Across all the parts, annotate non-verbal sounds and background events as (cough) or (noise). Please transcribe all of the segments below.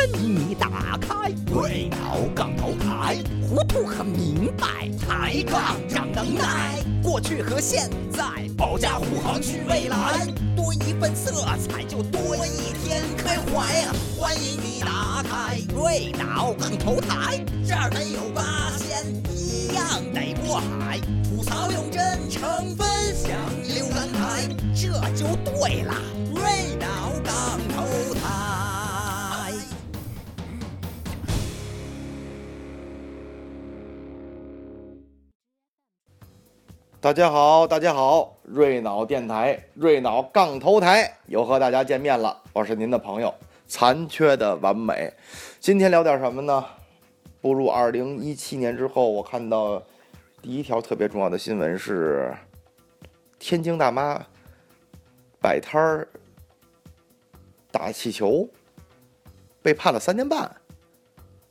欢迎你打开瑞脑杠头台，糊涂很明白，抬杠长能耐。过去和现在，保驾护航去未来，多一份色彩就多一天开怀呀！欢迎你打开瑞脑杠头台，这儿没有八仙，一样得过海。吐槽用真诚分享浏览台，这就对了。大家好，大家好，瑞脑电台，瑞脑杠头台又和大家见面了，我是您的朋友残缺的完美。今天聊点什么呢？步入二零一七年之后，我看到第一条特别重要的新闻是，天津大妈摆摊儿打气球，被判了三年半。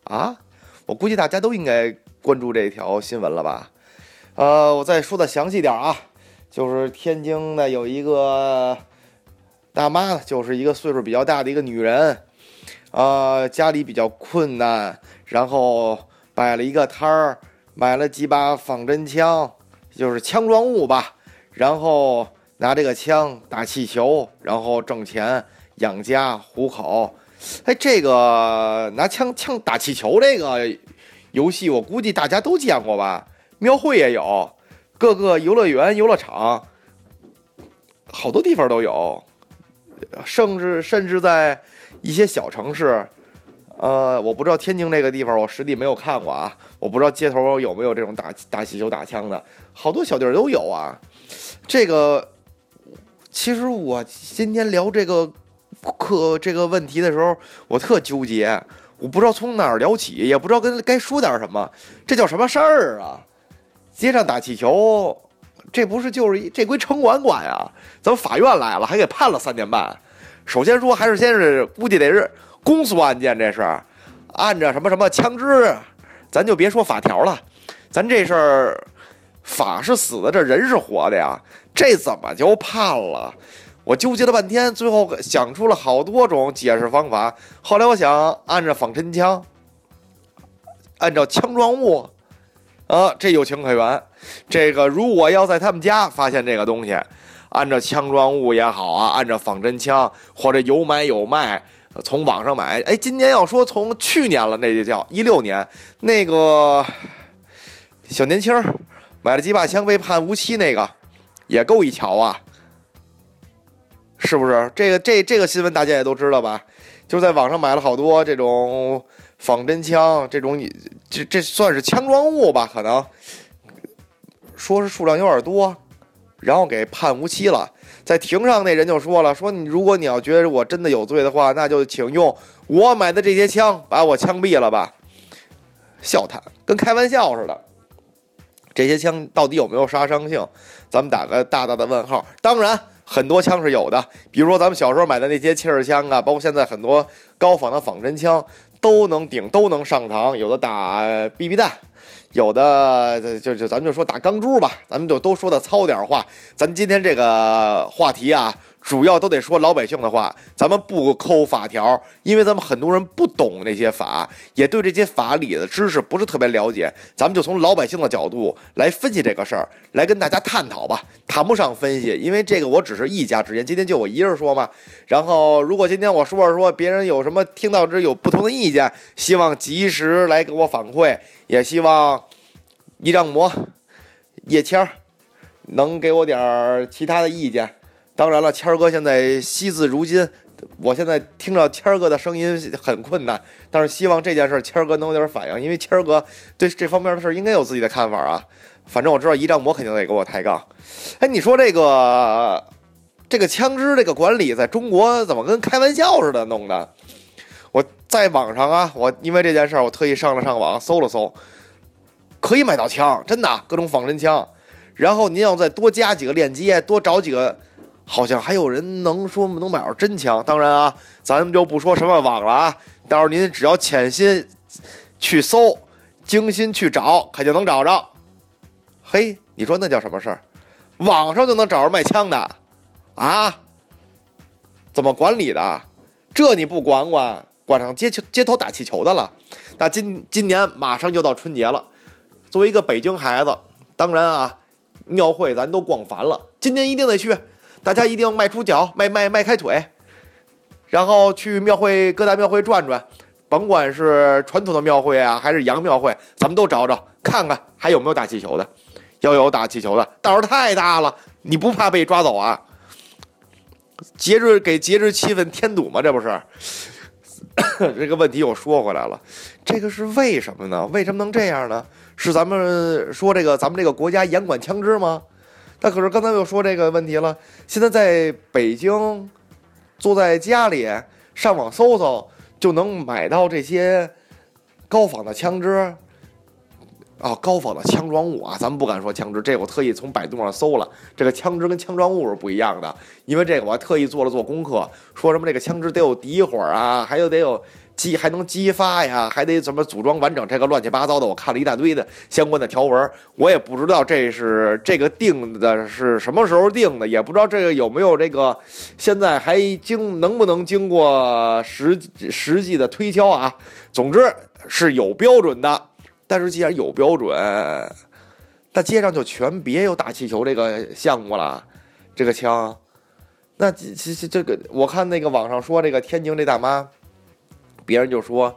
啊，我估计大家都应该关注这条新闻了吧？呃，我再说的详细点啊，就是天津的有一个大妈，就是一个岁数比较大的一个女人，呃，家里比较困难，然后摆了一个摊儿，买了几把仿真枪，就是枪状物吧，然后拿这个枪打气球，然后挣钱养家糊口。哎，这个拿枪枪打气球这个游戏，我估计大家都见过吧？庙会也有，各个游乐园、游乐场，好多地方都有，甚至甚至在一些小城市，呃，我不知道天津这个地方，我实地没有看过啊，我不知道街头有没有这种打打气球、打枪的，好多小地儿都有啊。这个其实我今天聊这个课这个问题的时候，我特纠结，我不知道从哪儿聊起，也不知道跟该说点什么，这叫什么事儿啊？街上打气球，这不是就是这归城管管呀？怎么法院来了还给判了三年半？首先说还是先是估计得是公诉案件，这是按着什么什么枪支，咱就别说法条了，咱这事儿法是死的，这人是活的呀，这怎么就判了？我纠结了半天，最后想出了好多种解释方法。后来我想，按照仿真枪，按照枪状物。啊，这有情可原。这个如果要在他们家发现这个东西，按照枪装物也好啊，按照仿真枪或者有买有卖，从网上买。哎，今年要说从去年了，那就叫一六年，那个小年轻买了几把枪被判无期，那个也够一瞧啊，是不是？这个这这个新闻大家也都知道吧？就在网上买了好多这种。仿真枪这种，你这这算是枪装物吧？可能说是数量有点多，然后给判无期了。在庭上那人就说了：“说你如果你要觉得我真的有罪的话，那就请用我买的这些枪把我枪毙了吧。”笑谈，跟开玩笑似的。这些枪到底有没有杀伤性？咱们打个大大的问号。当然，很多枪是有的，比如说咱们小时候买的那些气儿枪啊，包括现在很多高仿的仿真枪。都能顶，都能上膛，有的打 BB 弹，有的就就咱们就说打钢珠吧，咱们就都说的糙点话。咱今天这个话题啊。主要都得说老百姓的话，咱们不抠法条，因为咱们很多人不懂那些法，也对这些法理的知识不是特别了解。咱们就从老百姓的角度来分析这个事儿，来跟大家探讨吧。谈不上分析，因为这个我只是一家之言，今天就我一人说嘛。然后，如果今天我说着说，别人有什么听到这有不同的意见，希望及时来给我反馈，也希望一丈魔叶谦儿能给我点儿其他的意见。当然了，谦儿哥现在惜字如金，我现在听着谦儿哥的声音很困难，但是希望这件事谦儿哥能有点反应，因为谦儿哥对这方面的事应该有自己的看法啊。反正我知道一丈魔肯定得给我抬杠。哎，你说这个这个枪支这个管理在中国怎么跟开玩笑似的弄的？我在网上啊，我因为这件事儿我特意上了上网搜了搜，可以买到枪，真的各种仿真枪。然后您要再多加几个链接，多找几个。好像还有人能说能买着真枪，当然啊，咱们就不说什么网了啊。到时候您只要潜心去搜，精心去找，肯定能找着。嘿，你说那叫什么事儿？网上就能找着卖枪的啊？怎么管理的？这你不管管，挂上街街头打气球的了。那今今年马上就到春节了，作为一个北京孩子，当然啊，庙会咱都逛烦了，今年一定得去，大家一定迈出脚，迈迈迈开腿，然后去庙会各大庙会转转，甭管是传统的庙会啊，还是洋庙会，咱们都找找看看还有没有打气球的。要有打气球的，道儿太大了，你不怕被抓走啊？节日给节日气氛添堵吗？这不是？(coughs) 这个问题又说回来了，这个是为什么呢？为什么能这样呢？是咱们说这个咱们这个国家严管枪支吗？那可是刚才又说这个问题了，现在在北京，坐在家里上网搜搜就能买到这些高仿的枪支。啊，高仿的枪装物啊，咱们不敢说枪支，这我特意从百度上搜了，这个枪支跟枪装物是不一样的，因为这个我还特意做了做功课，说什么这个枪支得有底火啊，还有得有激，还能激发呀，还得怎么组装完整，这个乱七八糟的，我看了一大堆的相关的条文，我也不知道这是这个定的是什么时候定的，也不知道这个有没有这个现在还经能不能经过实实际的推敲啊，总之是有标准的。但是既然有标准，那街上就全别有打气球这个项目了，这个枪，那其实这个我看那个网上说这个天津这大妈，别人就说，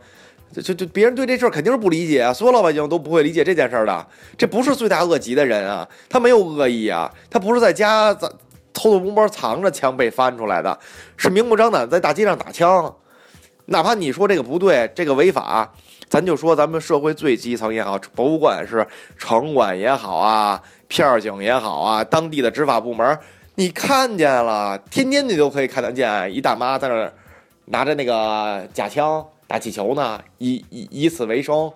就就别人对这事儿肯定是不理解啊，所有老百姓都不会理解这件事儿的，这不是罪大恶极的人啊，他没有恶意啊，他不是在家偷偷摸摸藏着枪被翻出来的，是明目张胆在大街上打枪，哪怕你说这个不对，这个违法。咱就说咱们社会最基层也好，不管是城管也好啊，片警也好啊，当地的执法部门，你看见了，天天你都可以看得见一大妈在那儿拿着那个假枪打气球呢，以以以此为生。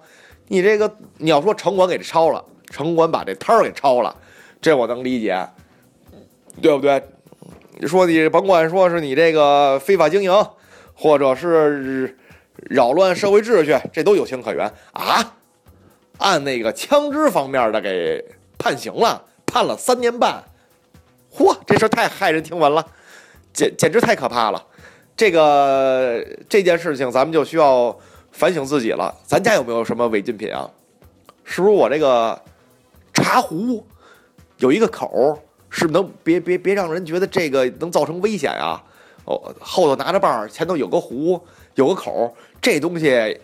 你这个你要说城管给抄了，城管把这摊儿给抄了，这我能理解，对不对？说你甭管说是你这个非法经营，或者是。扰乱社会秩序，这都有情可原啊！按那个枪支方面的给判刑了，判了三年半。嚯，这事太骇人听闻了，简简直太可怕了。这个这件事情，咱们就需要反省自己了。咱家有没有什么违禁品啊？是不是我这个茶壶有一个口，是不能别别别让人觉得这个能造成危险啊？哦，后头拿着棒，前头有个壶。有个口，这东西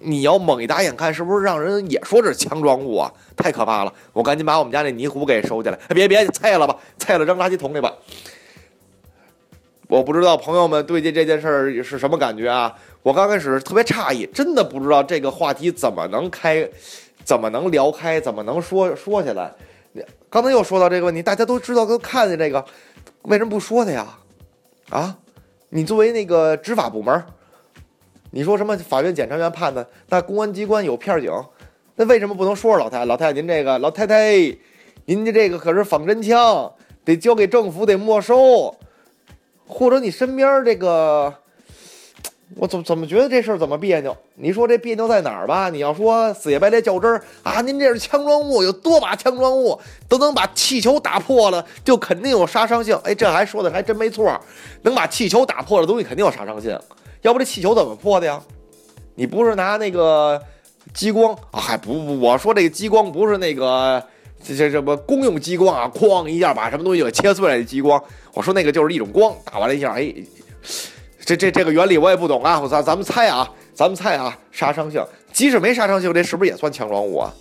你要猛一打眼看，是不是让人也说这是枪装物啊？太可怕了！我赶紧把我们家那泥壶给收起来。别别，菜了吧，菜了扔垃圾桶里吧。我不知道朋友们对这这件事儿是什么感觉啊？我刚开始特别诧异，真的不知道这个话题怎么能开，怎么能聊开，怎么能说说起来。刚才又说到这个问题，大家都知道都看见这个，为什么不说的呀？啊，你作为那个执法部门。你说什么？法院、检察院判的，那公安机关有片警，那为什么不能说说老太太？老太太，您这个老太太，您的这个可是仿真枪，得交给政府，得没收。或者你身边这个，我怎么怎么觉得这事儿怎么别扭？你说这别扭在哪儿吧？你要说死乞白赖较真儿啊，您这是枪装物，有多把枪装物都能把气球打破了，就肯定有杀伤性。哎，这还说的还真没错，能把气球打破的东西肯定有杀伤性。要不这气球怎么破的呀？你不是拿那个激光啊？不不，我说这个激光不是那个这这什么公用激光啊？哐一下把什么东西给切碎了的激光。我说那个就是一种光，打完了一下，哎，这这这个原理我也不懂啊。我咱咱们猜啊，咱们猜啊，杀伤性，即使没杀伤性，这是不是也算枪装物啊？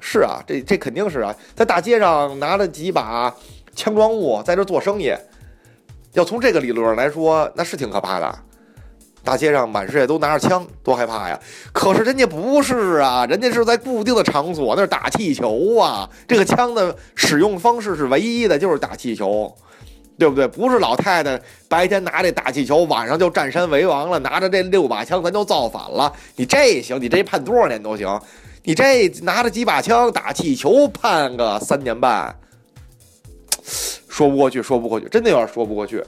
是啊，这这肯定是啊，在大街上拿了几把枪装物在这做生意，要从这个理论上来说，那是挺可怕的。大街上满世界都拿着枪，多害怕呀！可是人家不是啊，人家是在固定的场所那儿打气球啊。这个枪的使用方式是唯一的，就是打气球，对不对？不是老太太白天拿这打气球，晚上就占山为王了，拿着这六把枪咱就造反了。你这行，你这判多少年都行。你这拿着几把枪打气球，判个三年半，说不过去，说不过去，真的有点说不过去。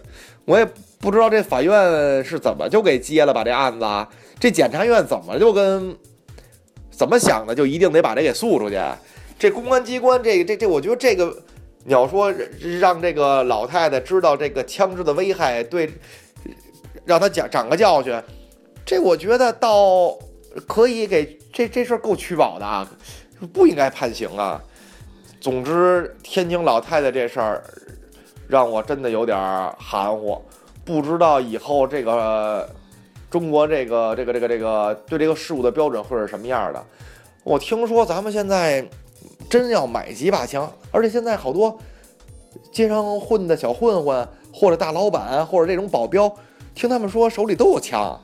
我也。不知道这法院是怎么就给接了把这案子，这检察院怎么就跟怎么想的，就一定得把这给诉出去？这公安机关，这这这，我觉得这个你要说让这个老太太知道这个枪支的危害，对，让她讲长个教训，这我觉得倒可以给这这事儿够取保的啊，不应该判刑啊。总之，天津老太太这事儿让我真的有点含糊，不知道以后这个中国这个这个这个这个对这个事物的标准会是什么样的。我听说咱们现在真要买几把枪，而且现在好多街上混的小混混，或者大老板，或者这种保镖，听他们说手里都有枪。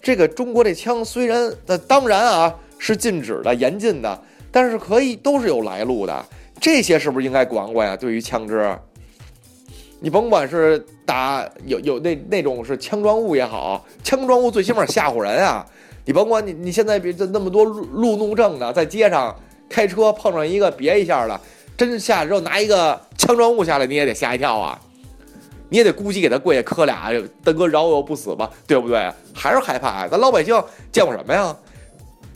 这个中国这枪虽然那当然啊是禁止的、严禁的，但是可以都是有来路的。这些是不是应该管管呀？对于枪支，你甭管是打有有那那种是枪状物也好，枪状物最起码吓唬人啊！你甭管你你现在比这那么多路怒症的，在街上开车碰上一个别一下的，真下来之后拿一个枪状物下来，你也得吓一跳啊！你也得估计给他跪下磕俩，大哥饶我不死吧，对不对？还是害怕呀？咱老百姓见过什么呀？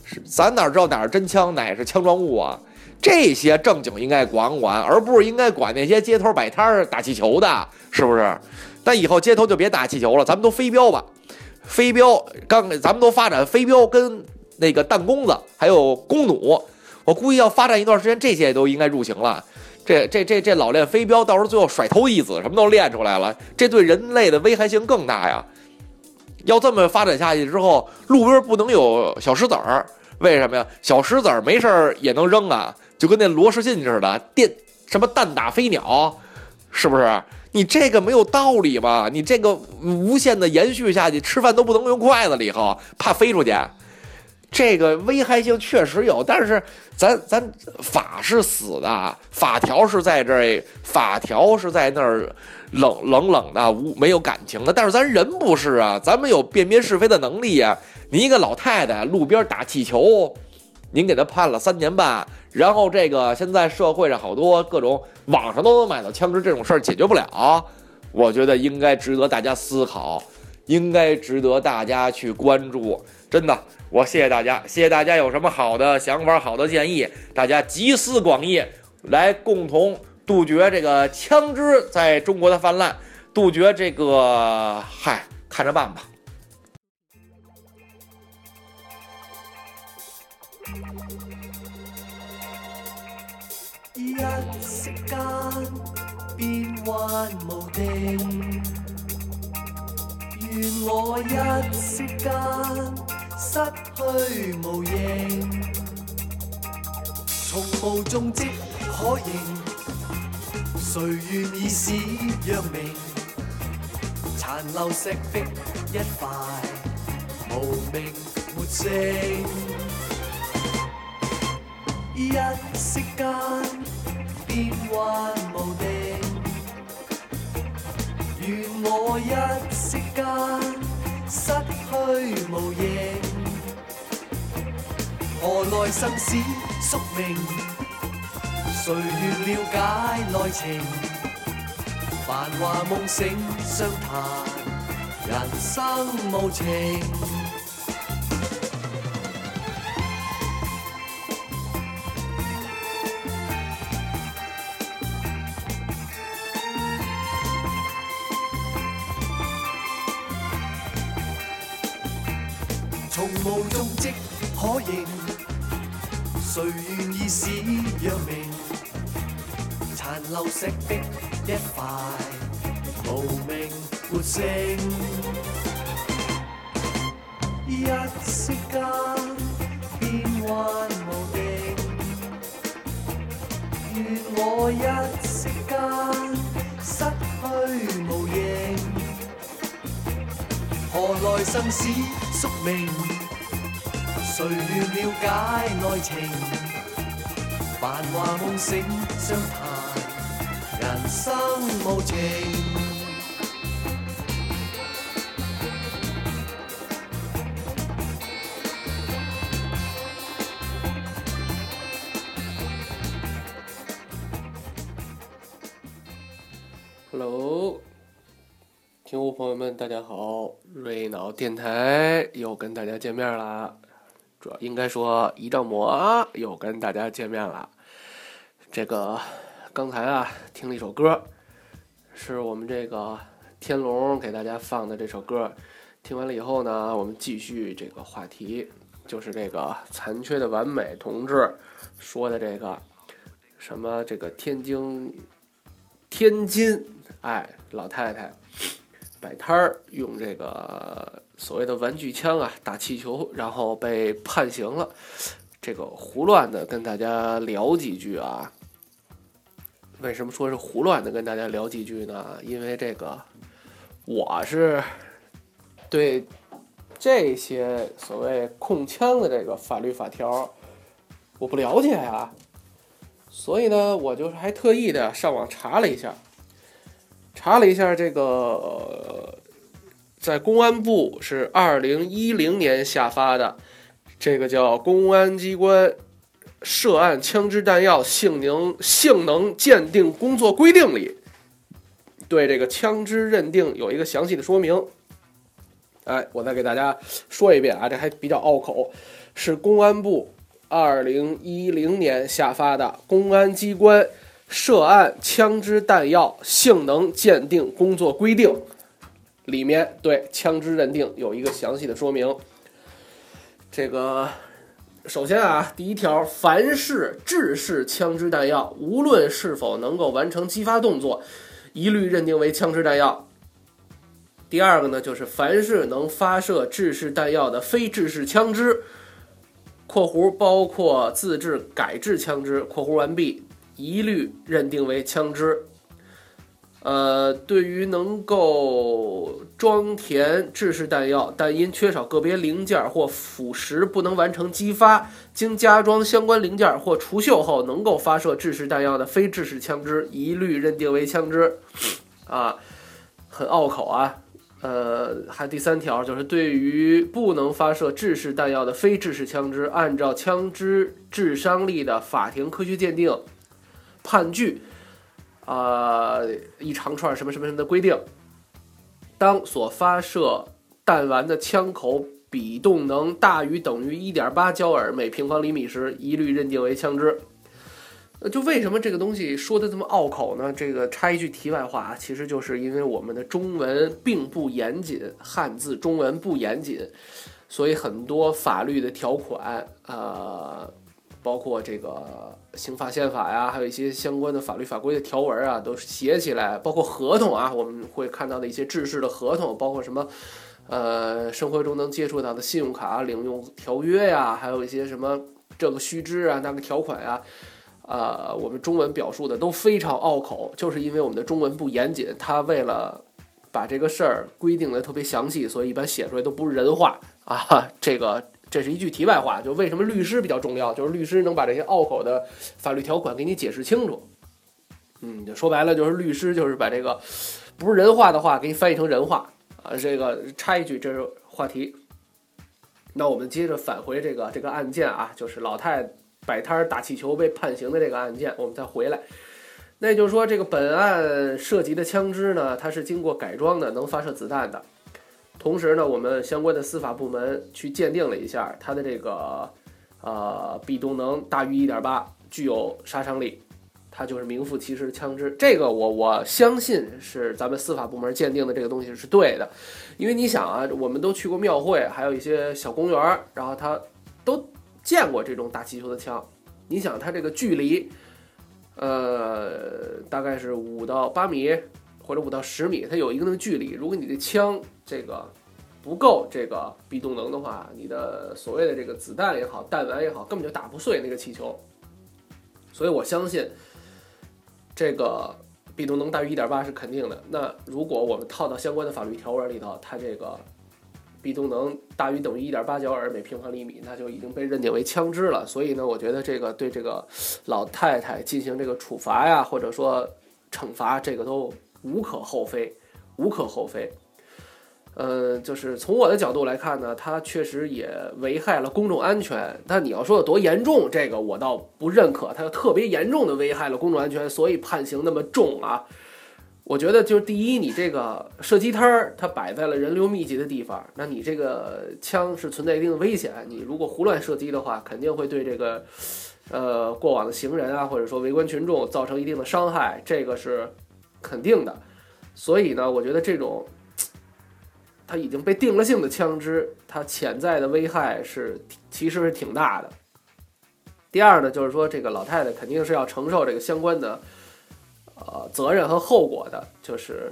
是咱哪知道哪是真枪，哪是枪状物啊？这些正经应该管管，而不是应该管那些街头摆摊儿打气球的，是不是？但以后街头就别打气球了，咱们都飞镖吧。飞镖刚，咱们都发展飞镖跟那个弹弓子，还有弓弩。我估计要发展一段时间，这些都应该入刑了。这这这这老练飞镖，到时候最后甩头一子什么都练出来了，这对人类的危害性更大呀。要这么发展下去之后，路边不能有小石子儿，为什么呀？小石子儿没事儿也能扔啊，就跟那螺丝信似的，电什么弹打飞鸟，是不是？你这个没有道理吧？你这个无限的延续下去，吃饭都不能用筷子了，以后怕飞出去。这个危害性确实有，但是咱咱法是死的，法条是在这儿，法条是在那儿冷冷冷的，无没有感情的。但是咱人不是啊，咱们有辨别是非的能力呀。你一个老太太路边打气球，您给她判了三年半，然后这个现在社会上好多各种网上都能买到枪支，这种事儿解决不了。我觉得应该值得大家思考，应该值得大家去关注。真的，我谢谢大家，谢谢大家有什么好的想法、好的建议，大家集思广益，来共同杜绝这个枪支在中国的泛滥，杜绝这个，嗨，看着办吧。一息間變幻無定，願我一息間失去無形，從無蹤跡可認，誰願意使讓明？殘留石壁一塊，無名沒姓。一息間變幻無定，願我一息間失去無形。何來生死宿命？誰願了解內情？繁華夢醒相談，人生無情。誰願意使若明？殘留石壁一塊，無名沒聲。一息間變幻無定，願我一息間失去無形。何來生死宿命？誰願了解內情？繁華夢醒相談，人生無情。Hello，听众朋友们，大家好！瑞脑电台又跟大家见面啦。主要应该说，一丈魔又跟大家见面了。这个刚才啊，听了一首歌，是我们这个天龙给大家放的这首歌，听完了以后呢，我们继续这个话题，就是这个残缺的完美同志说的这个什么这个天津天津哎老太太摆摊儿用这个所谓的玩具枪啊打气球，然后被判刑了。这个胡乱的跟大家聊几句啊。为什么说是胡乱的跟大家聊几句呢？因为这个我是。对这些所谓控枪的这个法律法条，我不了解呀，所以呢，我就是还特意的上网查了一下，查了一下这个在公安部是二零一零年下发的这个叫《公安机关涉案枪支弹药性能性能鉴定工作规定》里，对这个枪支认定有一个详细的说明。哎，我再给大家说一遍啊，这还比较拗口，是公安部二零一零年下发的《公安机关涉案枪支弹药性能鉴定工作规定》，里面对枪支认定有一个详细的说明。这个首先啊，第一条，凡是制式枪支弹药，无论是否能够完成激发动作，一律认定为枪支弹药。第二个呢，就是凡是能发射制式弹药的非制式枪支（括弧包括自制、改制枪支）（括弧完毕），一律认定为枪支。呃，对于能够装填制式弹药，但因缺少个别零件或腐蚀不能完成激发，经加装相关零件或除锈后能够发射制式弹药的非制式枪支，一律认定为枪支。啊，很拗口啊。呃，还第三条就是对于不能发射制式弹药的非制式枪支，按照枪支致伤力的法庭科学鉴定判据，啊，一长串什么什么什么的规定，当所发射弹丸的枪口比动能大于等于一点八焦耳每平方厘米时，一律认定为枪支。就为什么这个东西说的这么拗口呢？这个插一句题外话啊，其实就是因为我们的中文并不严谨，汉字中文不严谨，所以很多法律的条款，呃，包括这个刑法、宪法呀，还有一些相关的法律法规的条文啊，都写起来，包括合同啊，我们会看到的一些制式的合同，包括什么，呃，生活中能接触到的信用卡领用条约呀，还有一些什么这个须知啊，那个条款呀。呃，我们中文表述的都非常拗口，就是因为我们的中文不严谨。他为了把这个事儿规定的特别详细，所以一般写出来都不是人话啊。这个这是一句题外话，就为什么律师比较重要，就是律师能把这些拗口的法律条款给你解释清楚。嗯，说白了就是律师就是把这个不是人话的话给你翻译成人话啊。这个插一句，这是话题。那我们接着返回这个这个案件啊，就是老太。摆摊打气球被判刑的这个案件，我们再回来。那也就是说，这个本案涉及的枪支呢，它是经过改装的，能发射子弹的。同时呢，我们相关的司法部门去鉴定了一下，它的这个呃比动能大于一点八，具有杀伤力，它就是名副其实的枪支。这个我我相信是咱们司法部门鉴定的这个东西是对的，因为你想啊，我们都去过庙会，还有一些小公园，然后他都。见过这种打气球的枪，你想它这个距离，呃，大概是五到八米或者五到十米，它有一定的距离。如果你的枪这个不够这个比动能的话，你的所谓的这个子弹也好，弹丸也好，根本就打不碎那个气球。所以我相信这个比动能大于一点八是肯定的。那如果我们套到相关的法律条文里头，它这个。比动能大于等于一点八焦耳每平方厘米，那就已经被认定为枪支了。所以呢，我觉得这个对这个老太太进行这个处罚呀，或者说惩罚，这个都无可厚非，无可厚非。嗯，就是从我的角度来看呢，它确实也危害了公众安全。但你要说有多严重，这个我倒不认可。它特别严重的危害了公众安全，所以判刑那么重啊。我觉得就是第一，你这个射击摊儿它摆在了人流密集的地方，那你这个枪是存在一定的危险。你如果胡乱射击的话，肯定会对这个呃过往的行人啊，或者说围观群众造成一定的伤害，这个是肯定的。所以呢，我觉得这种 (tsk) 它已经被定了性的枪支，它潜在的危害是其实是挺大的。第二呢，就是说这个老太太肯定是要承受这个相关的呃责任和后果的，就是。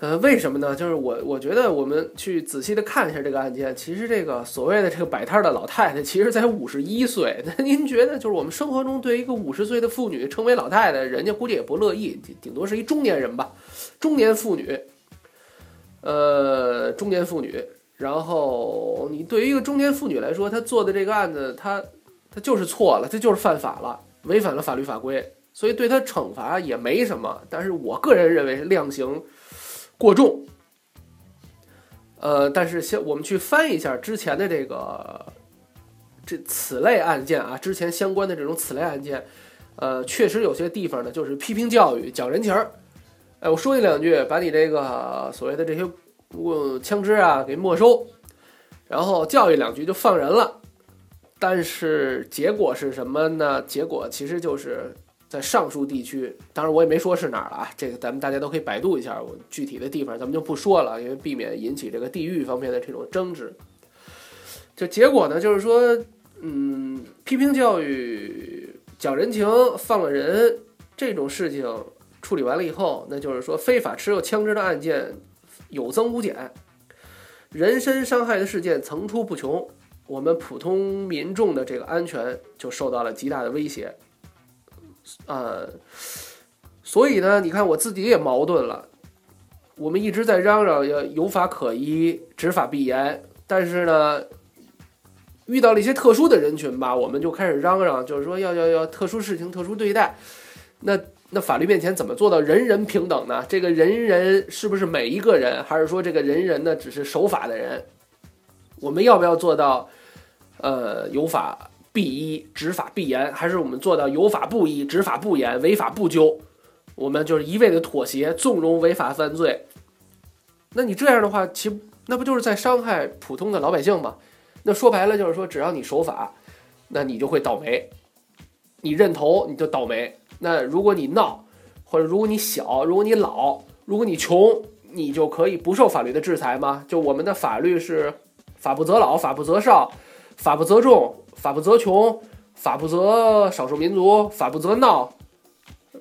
呃，为什么呢？就是我我觉得我们去仔细的看一下这个案件，其实这个所谓的这个摆摊的老太太，其实才五十一岁。(laughs) 那您觉得，就是我们生活中对一个五十岁的妇女称为老太太，人家估计也不乐意，顶多是一中年人吧，中年妇女。呃，中年妇女，然后你对于一个中年妇女来说，她做的这个案子，她她就是错了，这就是犯法了，违反了法律法规，所以对她惩罚也没什么。但是我个人认为量刑。过重，呃，但是先我们去翻一下之前的这个这此类案件啊，之前相关的这种此类案件，呃，确实有些地方呢就是批评教育、讲人情儿。哎，我说你两句，把你这个所谓的这些呃枪支啊给没收，然后教育两句就放人了。但是结果是什么呢？结果其实就是。在上述地区，当然我也没说是哪儿了啊，这个咱们大家都可以百度一下，我具体的地方咱们就不说了，因为避免引起这个地域方面的这种争执。就结果呢，就是说，嗯，批评教育、讲人情、放了人这种事情处理完了以后，那就是说非法持有枪支的案件有增无减，人身伤害的事件层出不穷，我们普通民众的这个安全就受到了极大的威胁。呃，所以呢，你看我自己也矛盾了。我们一直在嚷嚷要有法可依、执法必严，但是呢，遇到了一些特殊的人群吧，我们就开始嚷嚷，就是说要要要特殊事情特殊对待。那那法律面前怎么做到人人平等呢？这个人人是不是每一个人，还是说这个人人呢只是守法的人？我们要不要做到呃有法？必依，执法必严，还是我们做到有法不依、执法不严、违法不究？我们就是一味的妥协，纵容违法犯罪。那你这样的话，其那不就是在伤害普通的老百姓吗？那说白了就是说，只要你守法，那你就会倒霉。你认头，你就倒霉。那如果你闹，或者如果你小，如果你老，如果你穷，你就可以不受法律的制裁吗？就我们的法律是法不责老，法不责少，法不责众。法不责穷，法不责少数民族，法不责闹，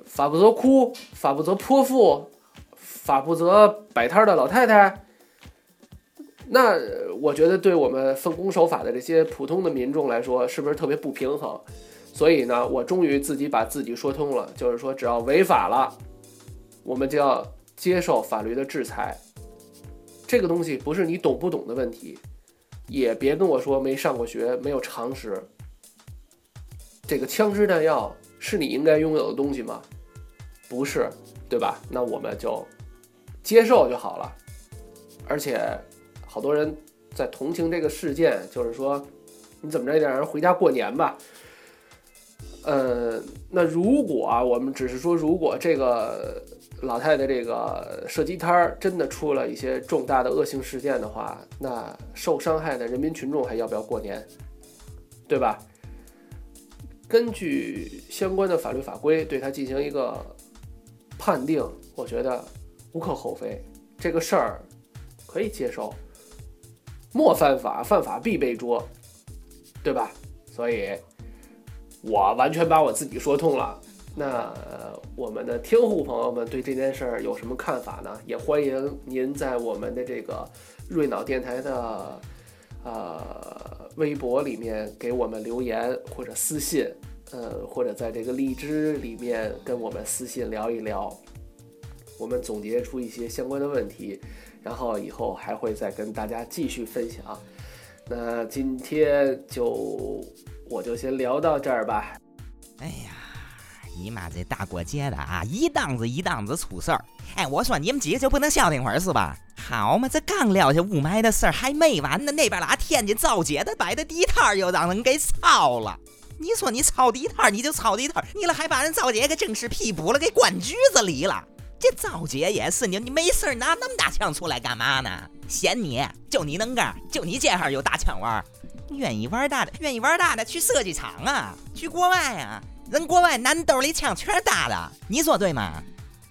法不责哭，法不责泼妇，法不责摆摊的老太太。那我觉得，对我们奉公守法的这些普通的民众来说，是不是特别不平衡？所以呢，我终于自己把自己说通了，就是说，只要违法了，我们就要接受法律的制裁。这个东西不是你懂不懂的问题。也别跟我说没上过学，没有常识。这个枪支弹药是你应该拥有的东西吗？不是，对吧？那我们就接受就好了。而且，好多人在同情这个事件，就是说，你怎么着也得让人回家过年吧。呃，那如果啊，我们只是说，如果这个。老太太这个射击摊儿真的出了一些重大的恶性事件的话，那受伤害的人民群众还要不要过年？对吧？根据相关的法律法规对他进行一个判定，我觉得无可厚非，这个事儿可以接受。莫犯法，犯法必被捉，对吧？所以，我完全把我自己说通了。那我们的听户朋友们对这件事儿有什么看法呢？也欢迎您在我们的这个瑞脑电台的呃微博里面给我们留言或者私信，呃，或者在这个荔枝里面跟我们私信聊一聊，我们总结出一些相关的问题，然后以后还会再跟大家继续分享。那今天就我就先聊到这儿吧。哎呀。你妈这大过节的啊，一档子一档子出事儿。哎，我说你们几个就不能消停会儿是吧？好嘛，这刚撂下雾霾的事儿还没完呢，那边拉天津造街的摆的地摊又让人给抄了。你说你抄地摊你就抄地摊，你了还把人造街给正式批捕了，给关局子里了。这造街也是你，你没事拿那么大枪出来干嘛呢？嫌你就你能干，就你这号有大枪玩，愿意玩大的，愿意玩大的去射击场啊，去国外啊。人国外男兜里枪全是大的，你说对吗？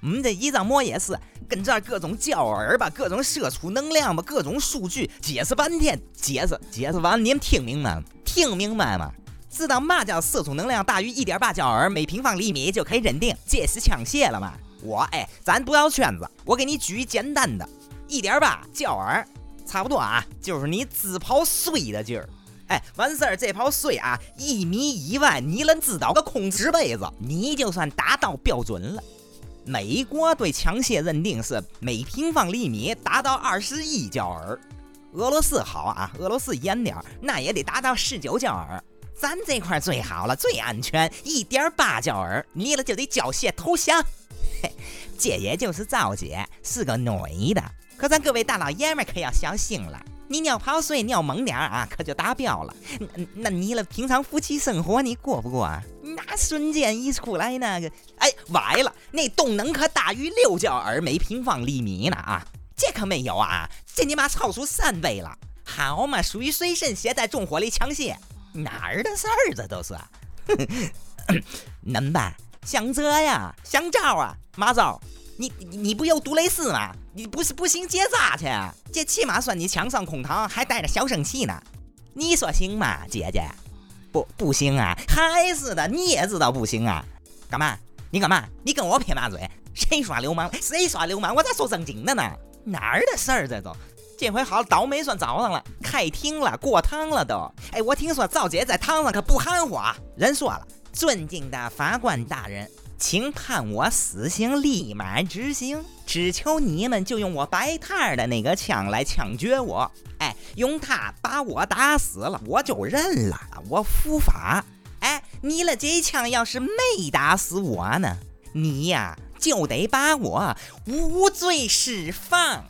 我们这一张膜也是跟这儿各种叫儿吧，各种射出能量吧，各种数据解释半天，解释解释完，你们听明白吗？听明白吗？知道嘛叫射出能量大于一点八焦耳每平方厘米就可以认定这是枪械了吗？我哎，咱不要圈子，我给你举简单的，一点八焦耳，差不多啊，就是你自跑水的劲儿。哎，完事儿这泡水啊，一米以外你能知道个空纸杯子，你就算达到标准了。美国对枪械认定是每平方厘米达到二十一焦耳，俄罗斯好啊，俄罗斯严点儿，那也得达到十九焦耳。咱这块最好了，最安全，一点八焦耳，你了就得缴械投降。嘿，这也就是赵姐是个女的，可咱各位大老爷们可要小心了。你尿泡水尿猛点儿啊，可就达标了。那那你了平常夫妻生活你过不过啊？那瞬间一出来那个，哎，歪了，那动能可大于六焦耳每平方厘米呢啊！这可没有啊，这你妈超出三倍了。好嘛，属于随身携带重火力枪械，哪儿的事儿这都是？能办？想辙呀，想招啊，马 (laughs) 招？你你不有杜蕾斯吗？你不是不行结扎去？这起码算你抢上空堂，还带着小生气呢。你说行吗，姐姐？不不行啊，还是的，你也知道不行啊。干嘛？你干嘛？你跟我撇嘛嘴？谁耍流氓？谁耍流氓？我在说正经的呢。哪儿的事儿？这都，这回好，倒霉算找上了，开庭了，过堂了都。哎，我听说赵姐在堂上可不含糊啊。人说了，尊敬的法官大人。请判我死刑，立马执行。只求你们就用我摆摊的那个枪来枪决我，哎，用它把我打死了，我就认了，我伏法。哎，你了这枪要是没打死我呢，你呀就得把我无罪释放。